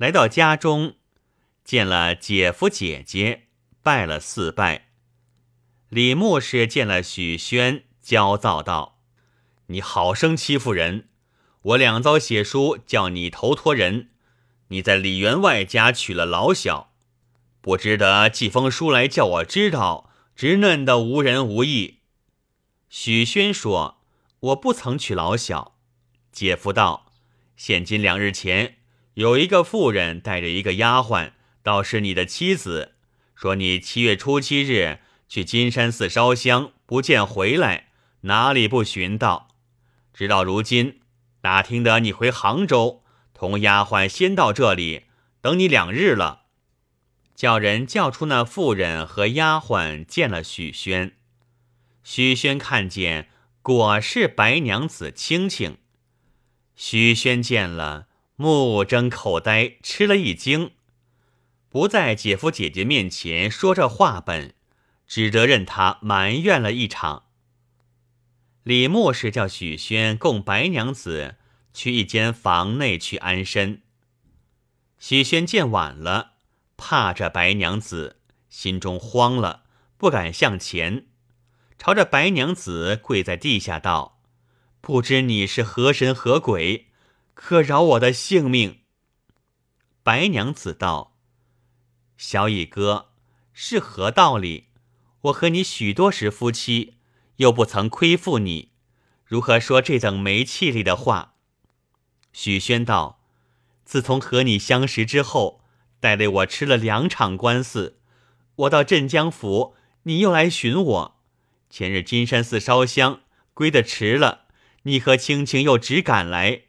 来到家中，见了姐夫姐姐，拜了四拜。李牧师见了许宣，焦躁道：“你好生欺负人！我两遭写书叫你投托人，你在李员外家娶了老小，不知得寄封书来叫我知道，直嫩的无人无义。”许宣说：“我不曾娶老小。”姐夫道：“现今两日前。”有一个妇人带着一个丫鬟，倒是你的妻子，说你七月初七日去金山寺烧香，不见回来，哪里不寻到？直到如今，打听得你回杭州，同丫鬟先到这里，等你两日了。叫人叫出那妇人和丫鬟见了许宣，许宣看见果是白娘子青青，许宣见了。目睁口呆，吃了一惊，不在姐夫姐姐面前说这话本，只得任他埋怨了一场。李牧是叫许宣供白娘子去一间房内去安身。许宣见晚了，怕着白娘子，心中慌了，不敢向前，朝着白娘子跪在地下道：“不知你是何神何鬼？”可饶我的性命。白娘子道：“小乙哥，是何道理？我和你许多时夫妻，又不曾亏负你，如何说这等没气力的话？”许宣道：“自从和你相识之后，带累我吃了两场官司。我到镇江府，你又来寻我。前日金山寺烧香，归得迟了，你和青青又只赶来。”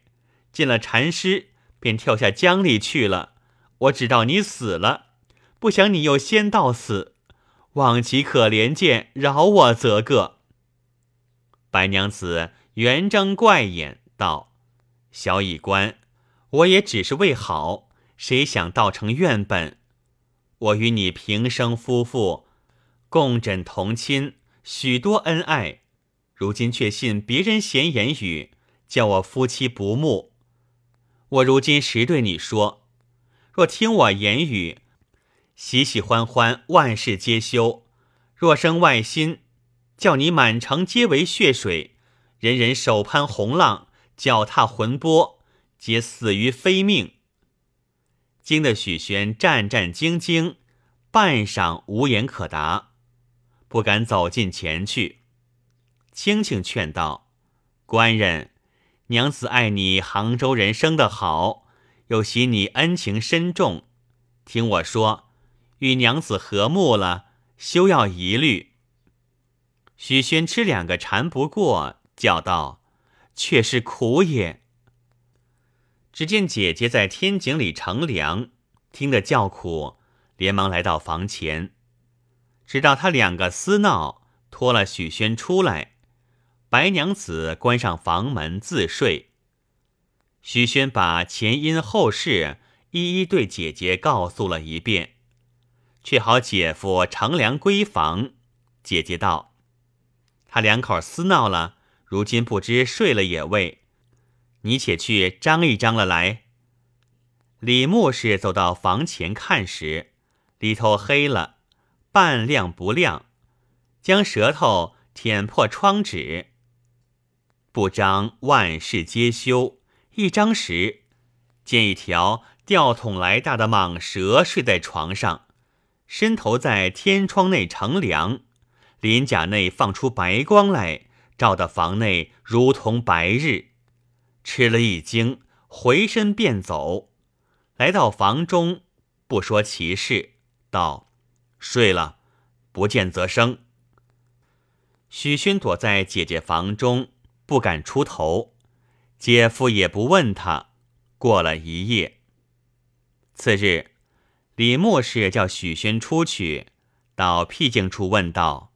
见了禅师，便跳下江里去了。我知道你死了，不想你又先到死，望其可怜见，饶我则个。白娘子圆睁怪眼道：“小乙官，我也只是为好，谁想倒成怨本？我与你平生夫妇，共枕同亲，许多恩爱，如今却信别人闲言语，叫我夫妻不睦。”我如今实对你说，若听我言语，喜喜欢欢，万事皆休；若生外心，叫你满城皆为血水，人人手攀红浪，脚踏魂波，皆死于非命。惊得许宣战战兢兢，半晌无言可答，不敢走近前去。青青劝道：“官人。”娘子爱你杭州人生得好，又喜你恩情深重，听我说，与娘子和睦了，休要疑虑。许宣吃两个馋不过，叫道：“却是苦也。”只见姐姐在天井里乘凉，听得叫苦，连忙来到房前，直到他两个私闹，拖了许宣出来。白娘子关上房门自睡。许宣把前因后事一一对姐姐告诉了一遍，却好姐夫乘凉归房。姐姐道：“他两口私闹了，如今不知睡了也未。你且去张一张了来。”李牧是走到房前看时，里头黑了，半亮不亮，将舌头舔破窗纸。不张万事皆休。一张时，见一条吊桶来大的蟒蛇睡在床上，伸头在天窗内乘凉，鳞甲内放出白光来，照得房内如同白日。吃了一惊，回身便走，来到房中，不说其事，道：“睡了，不见则生。”许宣躲在姐姐房中。不敢出头，姐夫也不问他。过了一夜，次日，李牧氏叫许宣出去，到僻静处问道：“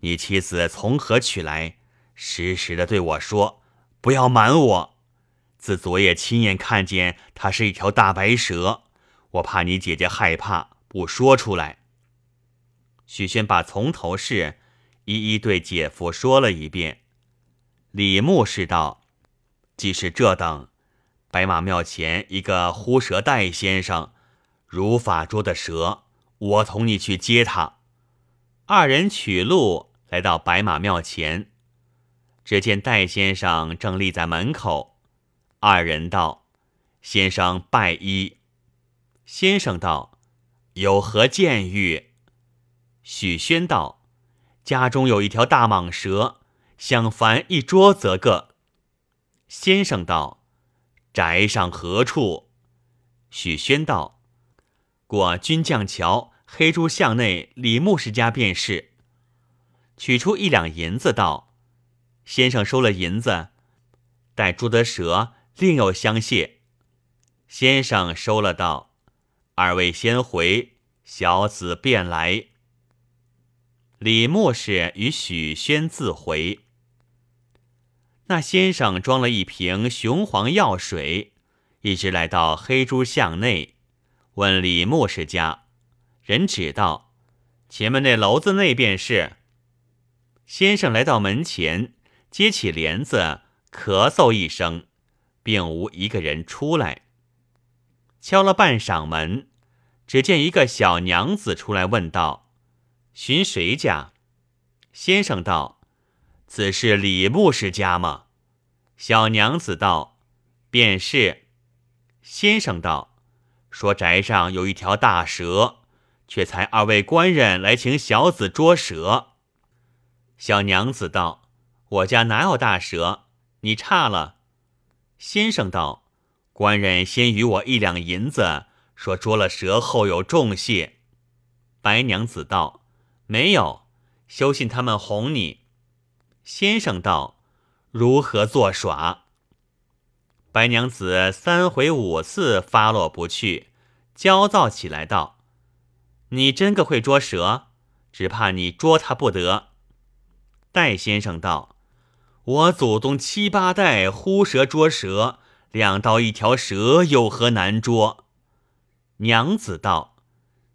你妻子从何取来？实时的对我说，不要瞒我。自昨夜亲眼看见，她是一条大白蛇。我怕你姐姐害怕，不说出来。”许宣把从头事一一对姐夫说了一遍。李牧士道：“既是这等，白马庙前一个呼蛇戴先生，如法捉的蛇，我同你去接他。二人取路来到白马庙前，只见戴先生正立在门口。二人道：“先生拜医。”先生道：“有何见遇？”许宣道：“家中有一条大蟒蛇，想凡一桌则个。”先生道：“宅上何处？”许宣道：“过军将桥，黑猪巷内李牧师家便是。”取出一两银子道：“先生收了银子，待捉得蛇，另有相谢。”先生收了道：“二位先回，小子便来。”李牧士与许宣自回。那先生装了一瓶雄黄药水，一直来到黑猪巷内，问李牧士家人指道：“前面那楼子内便是。”先生来到门前，揭起帘子，咳嗽一声，并无一个人出来。敲了半晌门，只见一个小娘子出来问道：“寻谁家？”先生道。此是李牧师家吗？小娘子道：“便是。”先生道：“说宅上有一条大蛇，却才二位官人来请小子捉蛇。”小娘子道：“我家哪有大蛇？你差了。”先生道：“官人先与我一两银子，说捉了蛇后有重谢。”白娘子道：“没有，休信他们哄你。”先生道：“如何作耍？”白娘子三回五次发落不去，焦躁起来道：“你真个会捉蛇，只怕你捉他不得。”戴先生道：“我祖宗七八代呼蛇捉蛇，两刀一条蛇有何难捉？”娘子道：“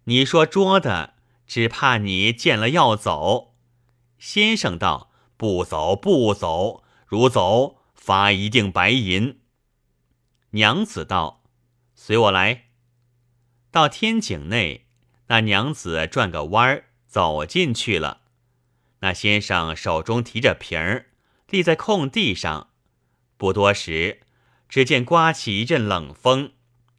你说捉的，只怕你见了要走。”先生道。不走，不走！如走，罚一锭白银。娘子道：“随我来。”到天井内，那娘子转个弯儿走进去了。那先生手中提着瓶儿，立在空地上。不多时，只见刮起一阵冷风，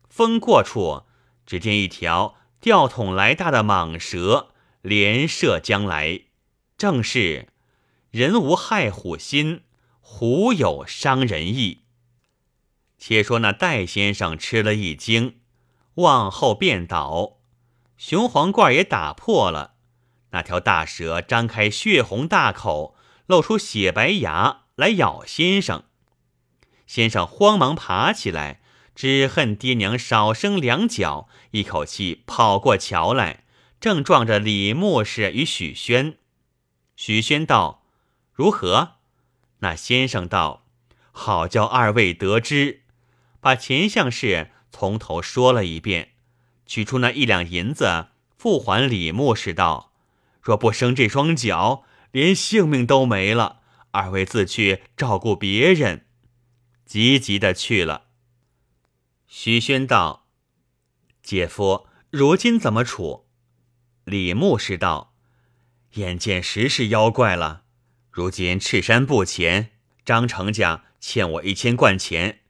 风过处，只见一条吊桶来大的蟒蛇连射将来，正是。人无害虎心，虎有伤人意。且说那戴先生吃了一惊，往后便倒，雄黄罐也打破了。那条大蛇张开血红大口，露出血白牙来咬先生。先生慌忙爬起来，只恨爹娘少生两脚，一口气跑过桥来，正撞着李牧师与许宣。许宣道。如何？那先生道：“好叫二位得知。”把前项事从头说了一遍，取出那一两银子，复还李牧士道：“若不生这双脚，连性命都没了。二位自去照顾别人。”急急的去了。徐宣道：“姐夫，如今怎么处？”李牧士道：“眼见实是妖怪了。”如今赤山不前，张成家欠我一千贯钱，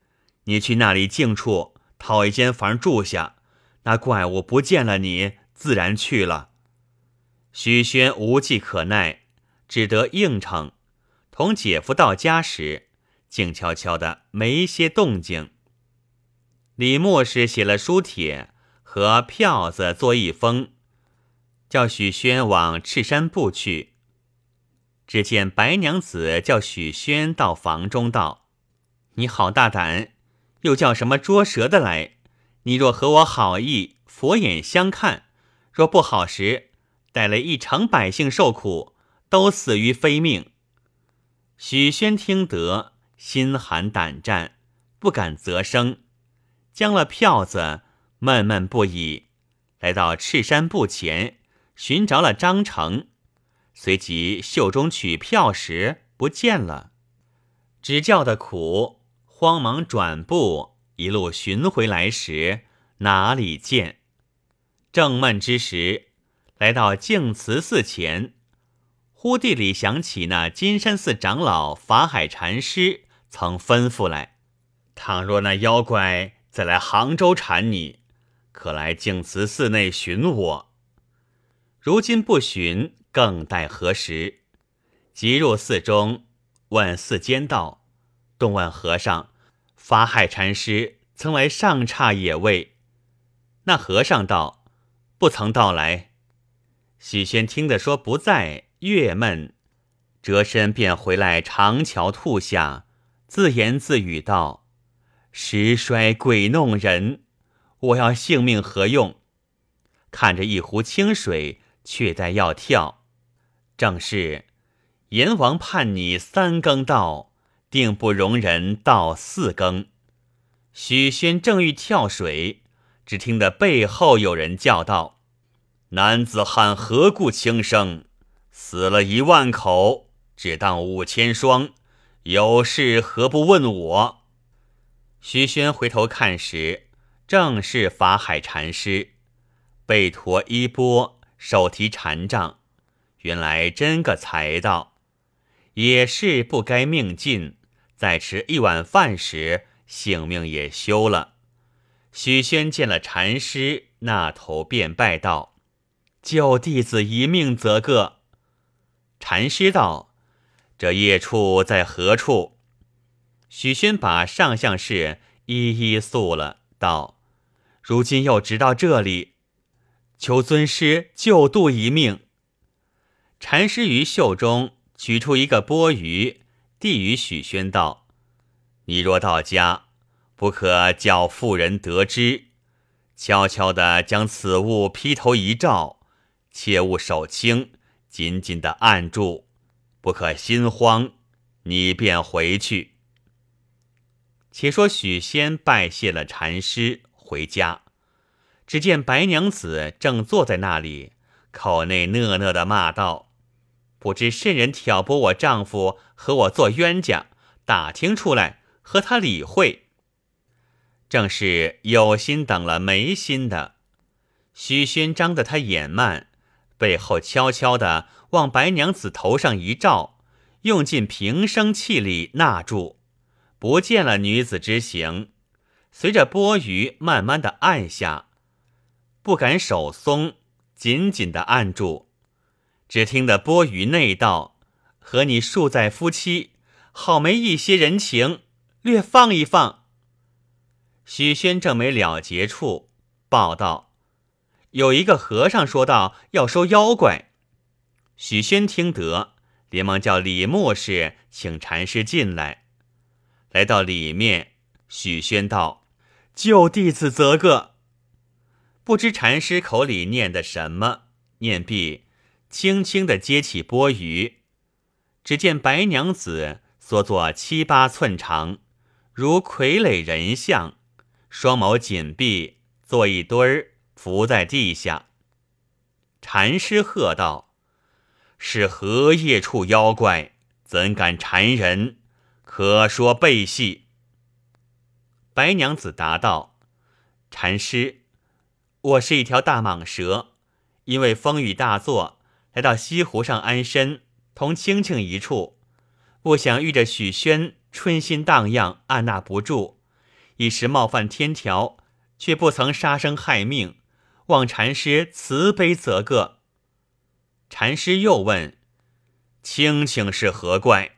你去那里静处讨一间房住下。那怪物不见了你，自然去了。许宣无计可奈，只得应承。同姐夫到家时，静悄悄的，没一些动静。李牧师写了书帖和票子作一封，叫许宣往赤山部去。只见白娘子叫许宣到房中道：“你好大胆，又叫什么捉蛇的来？你若和我好意，佛眼相看；若不好时，带来一城百姓受苦，都死于非命。”许宣听得，心寒胆战，不敢啧声，将了票子，闷闷不已，来到赤山步前，寻着了张成。随即袖中取票时不见了，只叫的苦，慌忙转步，一路寻回来时，哪里见？正闷之时，来到净慈寺前，忽地里想起那金山寺长老法海禅师曾吩咐来：倘若那妖怪再来杭州缠你，可来净慈寺内寻我。如今不寻，更待何时？即入寺中，问寺监道：“东问和尚，法海禅师曾来上刹也未？”那和尚道。不曾到来，许宣听得说不在，越闷，折身便回来长桥兔下，自言自语道：“时衰鬼弄人，我要性命何用？看着一壶清水，却待要跳。正是阎王判你三更到，定不容人到四更。”许宣正欲跳水。只听得背后有人叫道：“男子汉何故轻生？死了一万口，只当五千双。有事何不问我？”徐宣回头看时，正是法海禅师，背驮衣钵，手提禅杖。原来真个才道，也是不该命尽。在吃一碗饭时，性命也休了。许宣见了禅师，那头便拜道：“救弟子一命，则个。”禅师道：“这夜处在何处？”许宣把上相事一一诉了，道：“如今又直到这里，求尊师救度一命。”禅师于袖中取出一个钵盂，递与许宣道：“你若到家。”不可叫妇人得知，悄悄地将此物披头一照，切勿手轻，紧紧地按住，不可心慌。你便回去。且说许仙拜谢了禅师，回家，只见白娘子正坐在那里，口内讷讷的骂道：“不知甚人挑拨我丈夫和我做冤家，打听出来和他理会。”正是有心等了没心的，徐宣张得他眼慢，背后悄悄的往白娘子头上一照，用尽平生气力纳住，不见了女子之形，随着钵盂慢慢的按下，不敢手松，紧紧的按住，只听得钵盂内道：“和你数载夫妻，好没一些人情，略放一放。”许宣正没了结处，报道有一个和尚说道要收妖怪。许宣听得，连忙叫李牧士请禅师进来。来到里面，许宣道：“救弟子则个。”不知禅师口里念的什么，念毕，轻轻地接起钵盂，只见白娘子缩作七八寸长，如傀儡人像。双眸紧闭，坐一堆儿，伏在地下。禅师喝道：“是何业处妖怪？怎敢缠人？可说背细。”白娘子答道：“禅师，我是一条大蟒蛇，因为风雨大作，来到西湖上安身，同青青一处，不想遇着许宣，春心荡漾，按捺不住。”一时冒犯天条，却不曾杀生害命，望禅师慈悲则个。禅师又问：“青青是何怪？”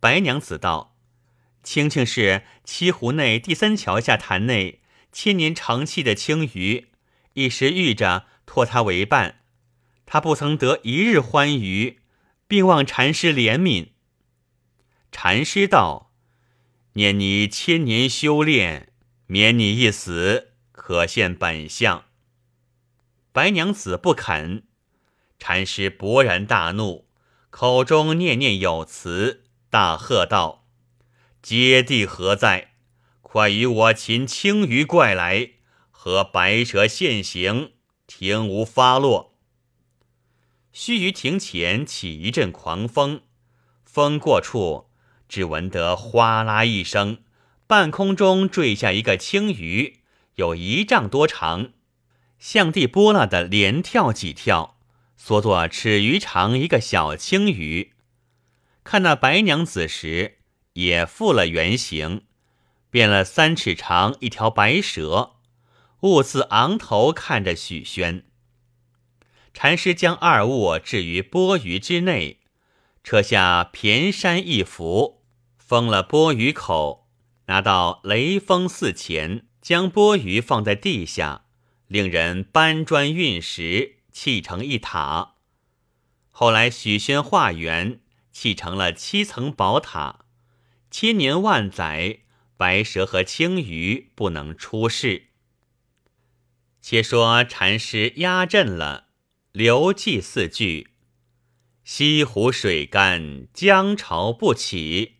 白娘子道：“青青是西湖内第三桥下潭内千年长气的青鱼，一时遇着托他为伴，他不曾得一日欢愉，并望禅师怜悯。”禅师道。念你千年修炼，免你一死，可现本相。白娘子不肯，禅师勃然大怒，口中念念有词，大喝道：“揭谛何在？快与我擒青鱼怪来，和白蛇现形，停无发落。”须臾庭前起一阵狂风，风过处。只闻得哗啦一声，半空中坠下一个青鱼，有一丈多长，向地拨了的连跳几跳，缩作尺余长一个小青鱼。看那白娘子时，也复了原形，变了三尺长一条白蛇，兀自昂头看着许宣。禅师将二物置于钵盂之内，扯下扁山一幅，封了钵盂口。拿到雷锋寺前，将钵盂放在地下，令人搬砖运石，砌成一塔。后来许宣化缘，砌成了七层宝塔。千年万载，白蛇和青鱼不能出世。且说禅师压阵了，刘记四句：西湖水干，江潮不起，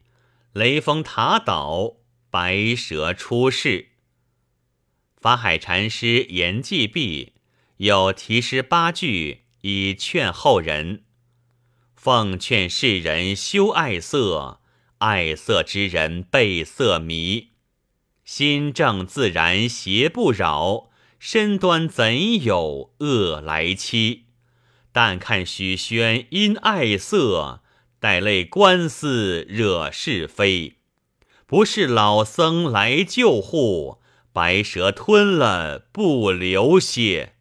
雷峰塔倒。白蛇出世，法海禅师言既毕，有题诗八句以劝后人：奉劝世人休爱色，爱色之人被色迷。心正自然邪不扰，身端怎有恶来欺？但看许宣因爱色，带泪官司惹是非。不是老僧来救护，白蛇吞了不流血。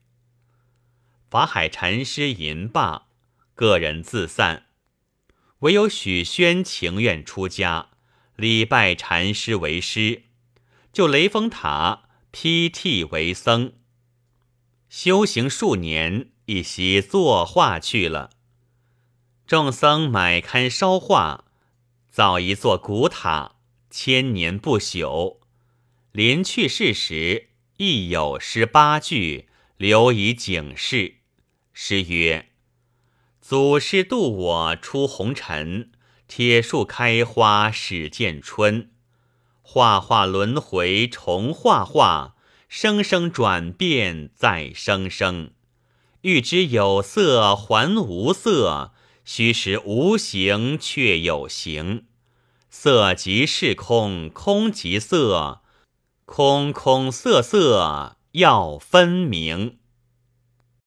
法海禅师吟罢，个人自散，唯有许宣情愿出家，礼拜禅师为师，就雷峰塔披剃为僧，修行数年，一袭作画去了。众僧买堪烧画，造一座古塔。千年不朽，临去世时亦有诗八句留以警示。诗曰：“祖师渡我出红尘，铁树开花始见春。画画轮回重画画，生生转变再生生。欲知有色还无色，虚实无形却有形。”色即是空，空即色，空空色色要分明。